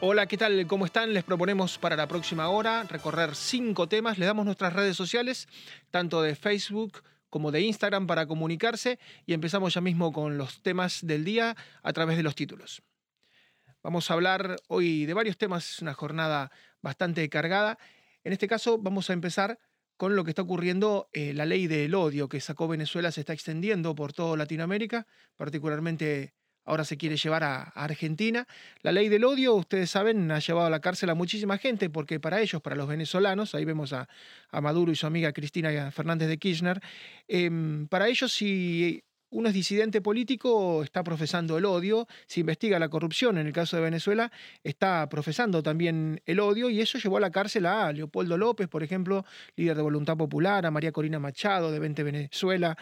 Hola, ¿qué tal? ¿Cómo están? Les proponemos para la próxima hora recorrer cinco temas. Les damos nuestras redes sociales, tanto de Facebook como de Instagram para comunicarse y empezamos ya mismo con los temas del día a través de los títulos. Vamos a hablar hoy de varios temas, es una jornada bastante cargada. En este caso vamos a empezar con lo que está ocurriendo, eh, la ley del odio que sacó Venezuela se está extendiendo por toda Latinoamérica, particularmente ahora se quiere llevar a, Argentina. La ley del odio, ustedes saben, ha llevado a la cárcel a muchísima gente, porque para ellos, para los venezolanos, ahí vemos a, Maduro y su amiga Cristina Fernández de Kirchner, em, para ellos si uno es disidente político, está profesando el odio, si investiga la corrupción, en el caso de Venezuela, está profesando también el odio y eso llevó a la cárcel a Leopoldo López, por ejemplo, líder de Voluntad Popular, a María Corina Machado de 20 Venezuela,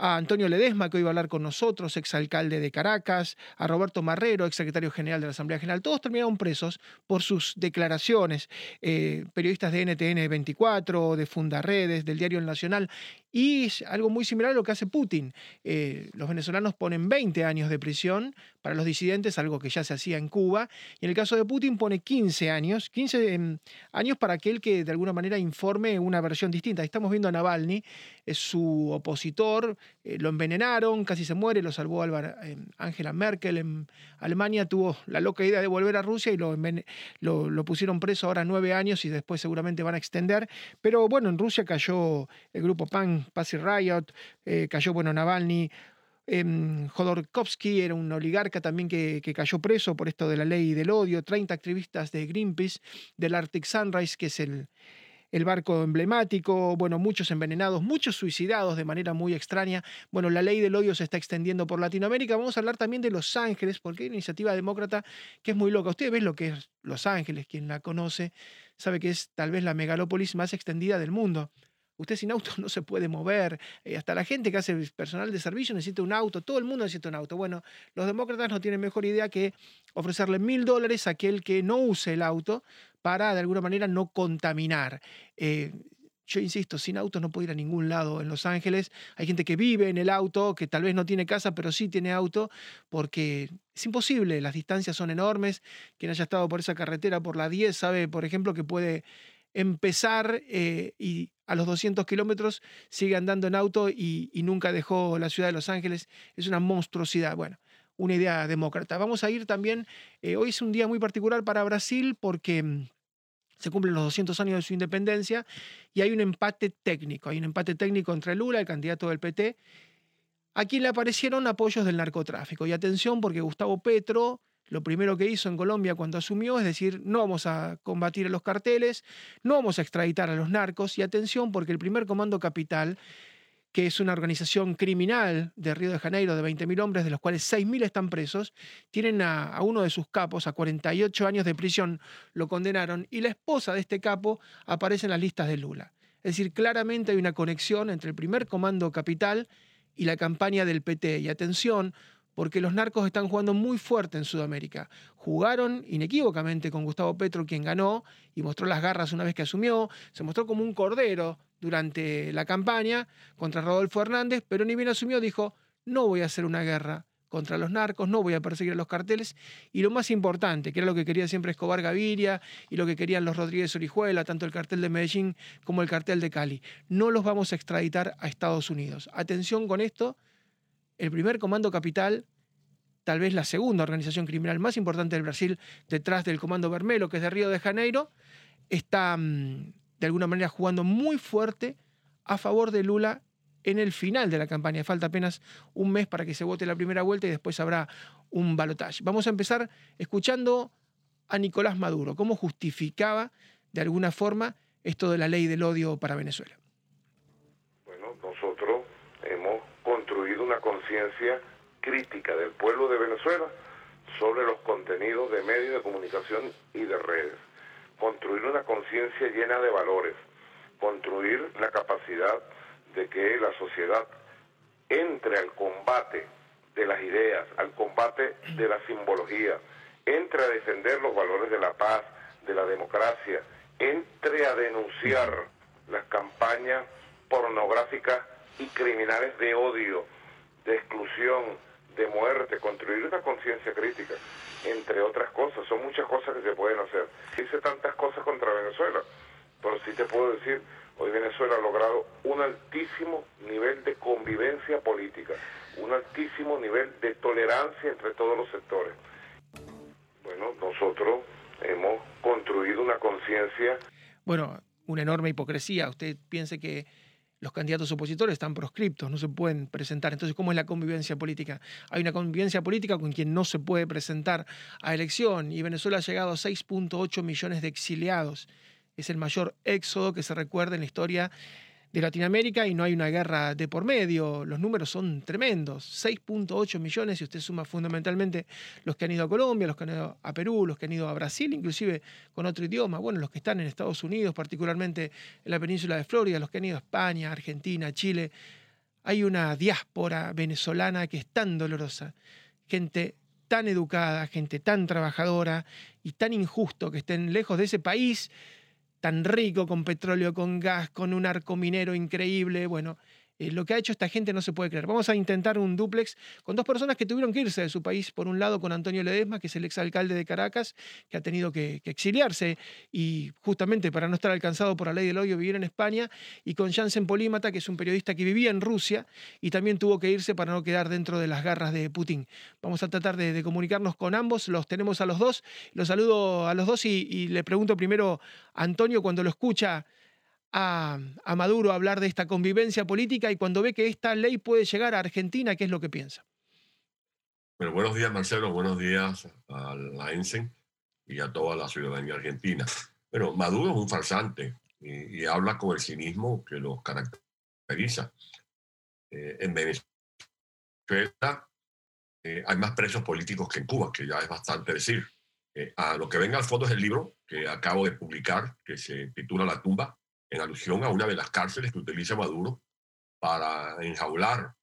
a Antonio Ledesma, que hoy va a hablar con nosotros, exalcalde de Caracas, a Roberto Marrero, exsecretario general de la Asamblea General. Todos terminaron presos por sus declaraciones. Eh, periodistas de NTN 24, de Fundaredes, del Diario El Nacional. Y es algo muy similar a lo que hace Putin. Eh, los venezolanos ponen 20 años de prisión para los disidentes, algo que ya se hacía en Cuba. Y en el caso de Putin pone 15 años, 15 em, años para aquel que de alguna manera informe una versión distinta. Estamos viendo a Navalny, su opositor, eh, lo envenenaron, casi se muere, lo salvó em, Angela Merkel en Alemania, tuvo la loca idea de volver a Rusia y lo, lo, pusieron preso ahora nueve años y después seguramente van a extender. Pero bueno, en Rusia cayó el grupo PAN Pussy Riot, eh, cayó, bueno, Navalny, eh, Jodorkovsky era un oligarca también que, cayó preso por esto de la ley del odio, 30 activistas de Greenpeace, del Arctic Sunrise, que es el, el barco emblemático, bueno, muchos envenenados, muchos suicidados de manera muy extraña. Bueno, la ley del odio se está extendiendo por Latinoamérica. Vamos a hablar también de Los Ángeles, porque hay una iniciativa demócrata que es muy loca. Ustedes ven lo que es Los Ángeles, quien la conoce, sabe que es tal vez la megalópolis más extendida del mundo. Usted sin auto no se puede mover. Eh, hasta la gente que hace personal de servicio necesita un auto. Todo el mundo necesita un auto. Bueno, los demócratas no tienen mejor idea que ofrecerle mil dólares a aquel que no use el auto para de alguna manera no contaminar. Eh, yo insisto, sin auto no puedo ir a ningún lado en Los Ángeles. Hay gente que vive en el auto, que tal vez no tiene casa, pero sí tiene auto, porque es imposible, las distancias son enormes. Quien haya estado por esa carretera, por la 10, sabe, por ejemplo, que puede empezar eh, y a los 200 kilómetros sigue andando en auto y, nunca dejó la ciudad de Los Ángeles. Es una monstruosidad. Bueno, una idea demócrata. Vamos a ir también, eh, hoy es un día muy particular para Brasil porque mm, se cumplen los 200 años de su independencia y hay un empate técnico. Hay un empate técnico entre Lula, el candidato del PT, a quien le aparecieron apoyos del narcotráfico. Y atención porque Gustavo Petro lo primero que hizo en Colombia cuando asumió es decir, no vamos a combatir a los carteles, no vamos a extraditar a los narcos y atención porque el primer Comando Capital, que es una organización criminal de Río de Janeiro de 20.000 hombres, de los cuales 6.000 están presos, tienen a, a, uno de sus capos a 48 años de prisión, lo condenaron y la esposa de este capo aparece en las listas de Lula. Es decir, claramente hay una conexión entre el primer Comando Capital y la campaña del PT. Y atención, porque los narcos están jugando muy fuerte en Sudamérica. Jugaron inequívocamente con Gustavo Petro, quien ganó y mostró las garras una vez que asumió, se mostró como un cordero durante la campaña contra Rodolfo Hernández, pero ni bien asumió dijo, no voy a hacer una guerra contra los narcos, no voy a perseguir a los carteles. Y lo más importante, que era lo que quería siempre Escobar Gaviria y lo que querían los Rodríguez Orijuela, tanto el cartel de Medellín como el cartel de Cali, no los vamos a extraditar a Estados Unidos. Atención con esto, el primer Comando Capital, tal vez la segunda organización criminal más importante del Brasil, detrás del Comando Vermelo, que es de Río de Janeiro, está mm, de alguna manera jugando muy fuerte a favor de Lula en el final de la campaña. Falta apenas un mes para que se vote la primera vuelta y después habrá un balotaje. Vamos a empezar escuchando a Nicolás Maduro, cómo justificaba de alguna forma esto de la ley del odio para Venezuela. una conciencia crítica del pueblo de Venezuela sobre los contenidos de medios de comunicación y de redes. Construir una conciencia llena de valores, construir la capacidad de que la sociedad entre al combate de las ideas, al combate de la simbología, entre a defender los valores de la paz, de la democracia, entre a denunciar las campañas pornográficas y criminales de odio de exclusión, de muerte, construir una conciencia crítica, entre otras cosas. Son muchas cosas que se pueden hacer. Hice tantas cosas contra Venezuela, pero sí te puedo decir, hoy Venezuela ha logrado un altísimo nivel de convivencia política, un altísimo nivel de tolerancia entre todos los sectores. Bueno, nosotros hemos construido una conciencia. Bueno, una enorme hipocresía. Usted piense que los candidatos opositores están proscriptos, no se pueden presentar. Entonces, ¿cómo es la convivencia política? Hay una convivencia política con quien no se puede presentar a elección y Venezuela ha llegado a 6.8 millones de exiliados. Es el mayor éxodo que se recuerda en la historia de Latinoamérica y no hay una guerra de por medio. Los números son tremendos. 6.8 millones si usted suma fundamentalmente los que han ido a Colombia, los que han ido a Perú, los que han ido a Brasil, inclusive con otro idioma. Bueno, los que están en Estados Unidos, particularmente en la península de Florida, los que han ido a España, Argentina, Chile. Hay una diáspora venezolana que es tan dolorosa. Gente tan educada, gente tan trabajadora y tan injusto que estén lejos de ese país tan rico con petróleo, con gas, con un arco minero increíble. Bueno, eh, lo que ha hecho esta gente no se puede creer. Vamos a intentar un duplex con dos personas que tuvieron que irse de su país. Por un lado, con Antonio Ledesma, que es el exalcalde de Caracas, que ha tenido que, exiliarse y justamente para no estar alcanzado por la ley del odio vivir en España. Y con Jansen Polímata, que es un periodista que vivía en Rusia y también tuvo que irse para no quedar dentro de las garras de Putin. Vamos a tratar de, comunicarnos con ambos. Los tenemos a los dos. Los saludo a los dos y, y le pregunto primero a Antonio cuando lo escucha a, Maduro hablar de esta convivencia política y cuando ve que esta ley puede llegar a Argentina, ¿qué es lo que piensa? Bueno, buenos días, Marcelo. Buenos días a la ENSEN y a toda la ciudadanía argentina. Bueno, Maduro es un farsante y, habla con el cinismo que lo caracteriza. Eh, en Venezuela eh, hay más presos políticos que en Cuba, que ya es bastante decir. Eh, a lo que venga al fondo es el libro que acabo de publicar, que se titula La tumba, en alusión a una de las cárceles que utiliza Maduro para enjaular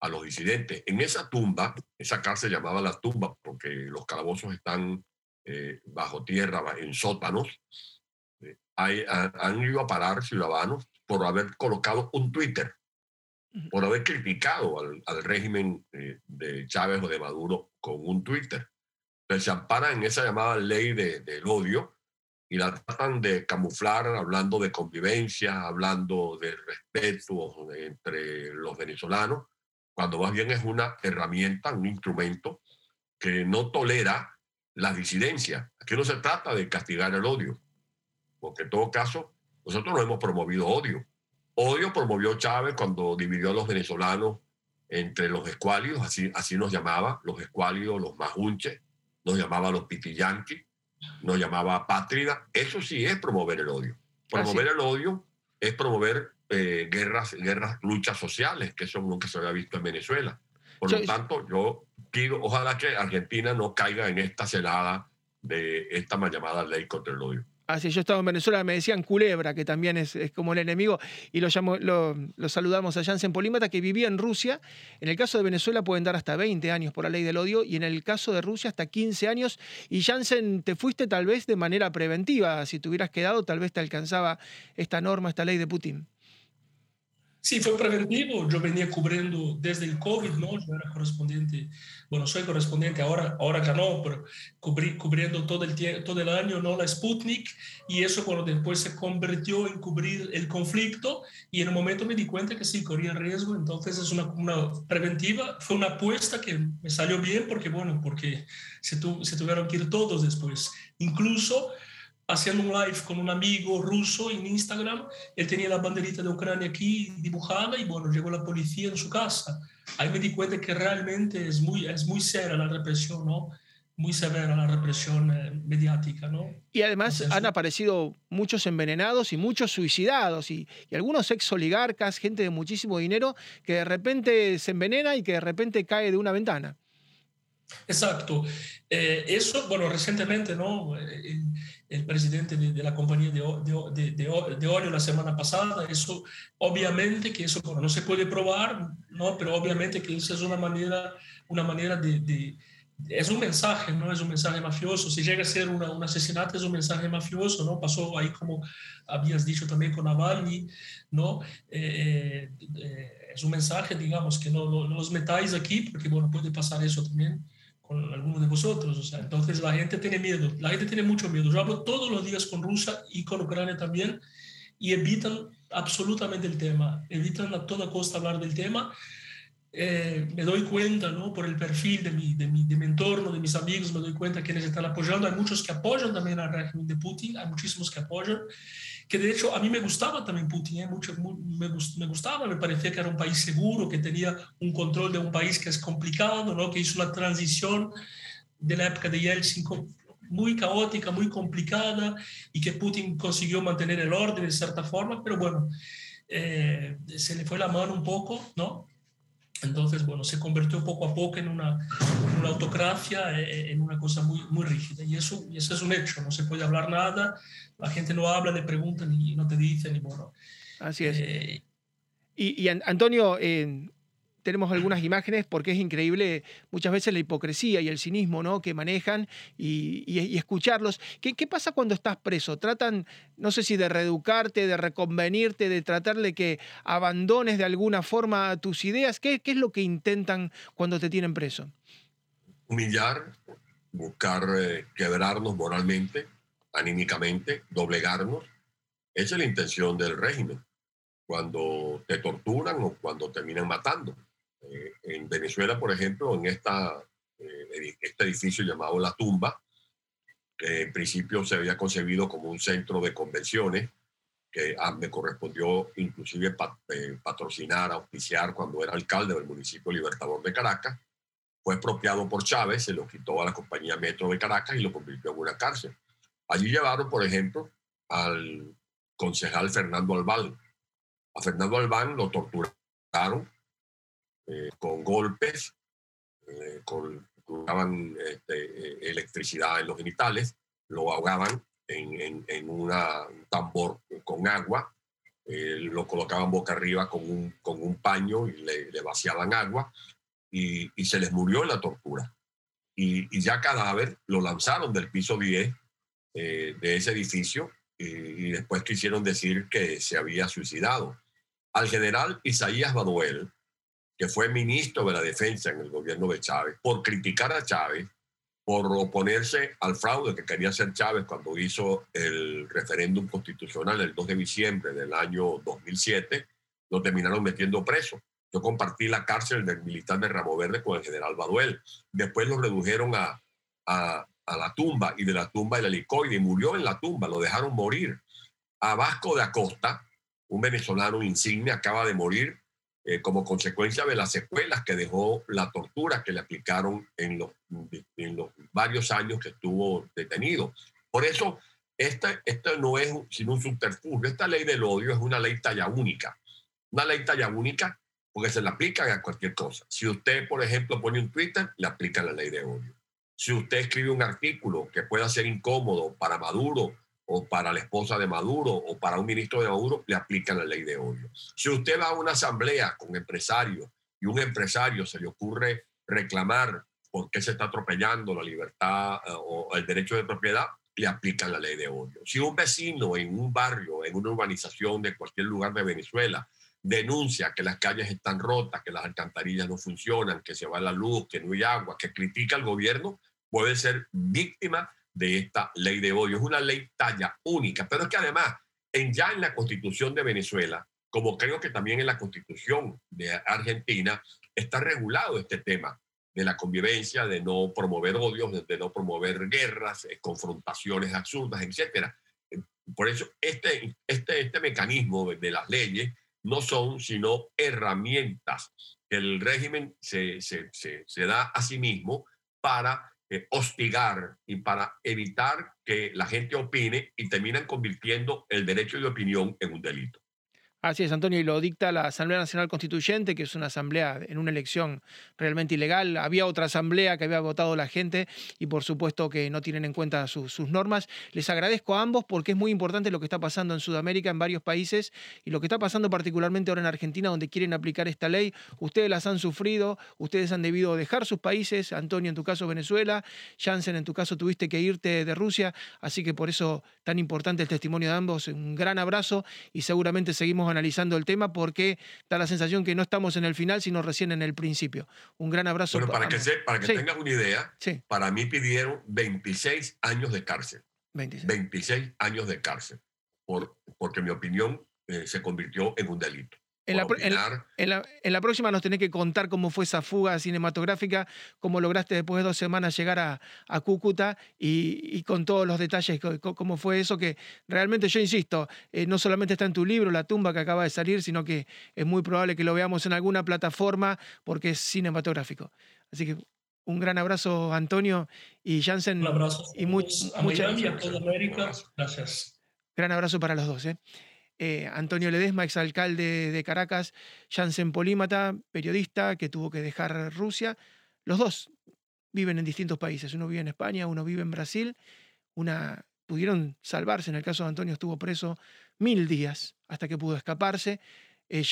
a los disidentes. En esa tumba, esa cárcel llamada la tumba, porque los calabozos están eh, bajo tierra, en sótanos, eh, hay, han, ido a parar ciudadanos por haber colocado un Twitter, por haber criticado al, al régimen eh, de Chávez o de Maduro con un Twitter. Entonces se amparan en esa llamada ley de, del odio y la tratan de camuflar hablando de convivencia, hablando de respeto entre los venezolanos, cuando más bien es una herramienta, un instrumento que no tolera la disidencia. Aquí no se trata de castigar el odio, porque en todo caso nosotros no hemos promovido odio. Odio promovió Chávez cuando dividió a los venezolanos entre los escuálidos, así, así nos llamaba, los escuálidos, los majunches, nos llamaba los pitillanquis, nos llamaba pátrida. Eso sí es promover el odio. Promover el odio es promover eh, guerras, guerras, luchas sociales, que eso nunca se había visto en Venezuela. Por lo tanto, yo pido, ojalá que Argentina no caiga en esta celada de esta mal llamada ley contra el odio. Así, yo estaba en Venezuela, me decían Culebra, que también es, como el enemigo, y lo, llamo, lo, saludamos a Jansen Polímata, que vivía en Rusia. En el caso de Venezuela pueden dar hasta 20 años por la ley del odio, y en el caso de Rusia hasta 15 años. Y Jansen, te fuiste tal vez de manera preventiva. Si te hubieras quedado, tal vez te alcanzaba esta norma, esta ley de Putin. Sí, fue preventivo. Yo venía cubriendo desde el COVID, ¿no? Yo era correspondiente, bueno, soy correspondiente ahora, ahora ya no, pero cubrí, cubriendo todo el, todo el año, ¿no? La Sputnik, y eso cuando después se convirtió en cubrir el conflicto, y en un momento me di cuenta que sí, corría riesgo, entonces es una, una preventiva, fue una apuesta que me salió bien porque, bueno, porque se, tu, se tuvieron que ir todos después. Incluso haciendo un live con un amigo ruso en Instagram. Él tenía la banderita de Ucrania aquí dibujada y bueno, llegó la policía en su casa. Ahí me di cuenta que realmente es muy, es muy seria la represión, ¿no? Muy severa la represión eh, mediática, ¿no? Y además han aparecido muchos envenenados y muchos suicidados y, y, algunos ex oligarcas, gente de muchísimo dinero, que de repente se envenena y que de repente cae de una ventana. Exacto. Eh, eso, bueno, recientemente, ¿no? Eh, el presidente de, la compañía de, de, de, óleo la semana pasada. Eso, obviamente que eso no se puede probar, ¿no? pero obviamente que eso es una manera, una manera de, es un mensaje, ¿no? Es un mensaje mafioso. Si llega a ser una, un asesinato, es un mensaje mafioso, ¿no? Pasó ahí como habías dicho también con Navalny, ¿no? Eh, eh, es un mensaje, digamos, que no, no, no, los metáis aquí, porque, bueno, puede pasar eso también con algunos de vosotros. O sea, entonces la gente tiene miedo, la gente tiene mucho miedo. Yo hablo todos los días con Rusia y con Ucrania también y evitan absolutamente el tema, evitan a toda costa hablar del tema eh, me doy cuenta, ¿no? Por el perfil de mi, de, mi, de mi entorno, de mis amigos, me doy cuenta quienes están apoyando. Hay muchos que apoyan también al régimen de Putin, hay muchísimos que apoyan, que de hecho a mí me gustaba también Putin, ¿eh? Mucho, me, gustaba, me parecía que era un país seguro, que tenía un control de un país que es complicado, ¿no? Que hizo una transición de la época de Yeltsin muy caótica, muy complicada y que Putin consiguió mantener el orden de cierta forma, pero bueno, eh, se le fue la mano un poco, ¿no? Entonces, bueno, se convirtió poco a poco en una, una autocracia, eh, en una cosa muy, muy rígida. Y eso, y eso es un hecho, no se puede hablar nada, la gente no habla, le preguntan y no te dicen, y bueno. Así es. Eh, y, y, Antonio, eh, tenemos algunas imágenes porque es increíble muchas veces la hipocresía y el cinismo ¿no? que manejan y, escucharlos. ¿Qué, ¿Qué, pasa cuando estás preso? Tratan, no sé si de reeducarte, de reconvenirte, de tratar de que abandones de alguna forma tus ideas. ¿Qué, qué es lo que intentan cuando te tienen preso? Humillar, buscar eh, quebrarnos moralmente, anímicamente, doblegarnos. Esa es la intención del régimen cuando te torturan o cuando terminan matando. Eh, en Venezuela, por ejemplo, en esta, eh, este edificio llamado La Tumba, que en principio se había concebido como un centro de convenciones, que ah, me correspondió inclusive eh, patrocinar, auspiciar cuando era alcalde del municipio Libertador de Caracas, fue expropiado por Chávez, se lo quitó a la compañía Metro de Caracas y lo convirtió en una cárcel. Allí llevaron, por ejemplo, al concejal Fernando Albán. A Fernando Albán lo torturaron eh, con golpes, eh, con, colocaban este, eh, electricidad en los genitales, lo ahogaban en, en, un tambor con agua, lo colocaban boca arriba con un, con un paño y le, vaciaban agua y, y, se les murió en la tortura. Y, y, ya cadáver lo lanzaron del piso 10 de ese edificio y, y después quisieron decir que se había suicidado. Al general Isaías Baduel, que fue ministro de la Defensa en el gobierno de Chávez, por criticar a Chávez, por oponerse al fraude que quería hacer Chávez cuando hizo el referéndum constitucional el 2 de diciembre del año 2007, lo terminaron metiendo preso. Yo compartí la cárcel del militar Ramo Verde con el general Baduel. Después lo redujeron a, a, la tumba y de la tumba el helicoide murió en la tumba, lo dejaron morir. A Vasco de Acosta, un venezolano insigne, acaba de morir eh, como consecuencia de las secuelas que dejó la tortura que le aplicaron en los, en los varios años que estuvo detenido. Por eso, esta, esta no es sino un subterfugio. Esta ley del odio es una ley talla única. Una ley talla única porque se le aplica a cualquier cosa. Si usted, por ejemplo, pone un Twitter, le aplica la ley de odio. Si usted escribe un artículo que pueda ser incómodo para Maduro o para la esposa de Maduro o para un ministro de Maduro, le aplican la ley de odio. Si usted va a una asamblea con empresarios y un empresario se le ocurre reclamar por qué se está atropellando la libertad eh, o el derecho de propiedad, le aplican la ley de odio. Si un vecino en un barrio, en una urbanización de cualquier lugar de Venezuela, denuncia que las calles están rotas, que las alcantarillas no funcionan, que se va la luz, que no hay agua, que critica al gobierno, puede ser víctima de esta ley de odio. Es una ley talla única, pero es que además, en, ya en la constitución de Venezuela, como creo que también en la constitución de Argentina, está regulado este tema de la convivencia, de no promover odios, de no promover guerras, eh, confrontaciones absurdas, etc. Por eso este, este, este mecanismo de, las leyes no son sino herramientas que el régimen se, se, se, se da a sí mismo para eh, hostigar y para evitar que la gente opine y terminan convirtiendo el derecho de opinión en un delito. Así es, Antonio, y lo dicta la Asamblea Nacional Constituyente, que es una asamblea en una elección realmente ilegal. Había otra asamblea que había votado la gente y por supuesto que no tienen en cuenta sus normas. Les agradezco a ambos porque es muy importante lo que está pasando en Sudamérica, en varios países, y lo que está pasando particularmente ahora en Argentina, donde quieren aplicar esta ley. Ustedes las han sufrido, ustedes han debido dejar sus países, Antonio en tu caso Venezuela, Jansen en tu caso tuviste que irte de Rusia, así que por eso tan importante el testimonio de ambos. Un gran abrazo y seguramente seguimos analizando el tema porque da la sensación que no estamos en el final, sino recién en el principio. Un gran abrazo. Pero para que, para que tengas una idea, para mí pidieron 26 años de cárcel. 26, 26 años de cárcel, por, porque mi opinión eh, se convirtió en un delito. En la, próxima nos tenés que contar cómo fue esa fuga cinematográfica, cómo lograste después de dos semanas llegar a, Cúcuta y, con todos los detalles, cómo fue eso, que realmente yo insisto, eh, no solamente está en tu libro, La tumba que acaba de salir, sino que es muy probable que lo veamos en alguna plataforma porque es cinematográfico. Así que un gran abrazo, Antonio y Jansen. Un abrazo. Y muchas a América. Gracias. Gran abrazo para los dos. ¿eh? Eh, Antonio Ledesma, exalcalde de Caracas, Jansen Polímata, periodista que tuvo que dejar Rusia. Los dos viven en distintos países. Uno vive en España, uno vive en Brasil. Una, pudieron salvarse. En el caso de Antonio estuvo preso mil días hasta que pudo escaparse. Eh,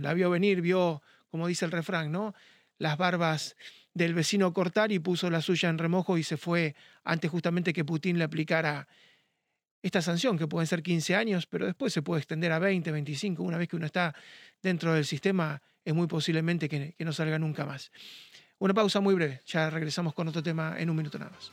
la vio venir, vio, como dice el refrán, ¿no? las barbas del vecino cortar y puso la suya en remojo y se fue antes justamente que Putin le aplicara esta sanción, que pueden ser 15 años, pero después se puede extender a 20, 25, una vez que uno está dentro del sistema, es muy posiblemente que, que no salga nunca más. Una pausa muy breve, ya regresamos con otro tema en un minuto nada más.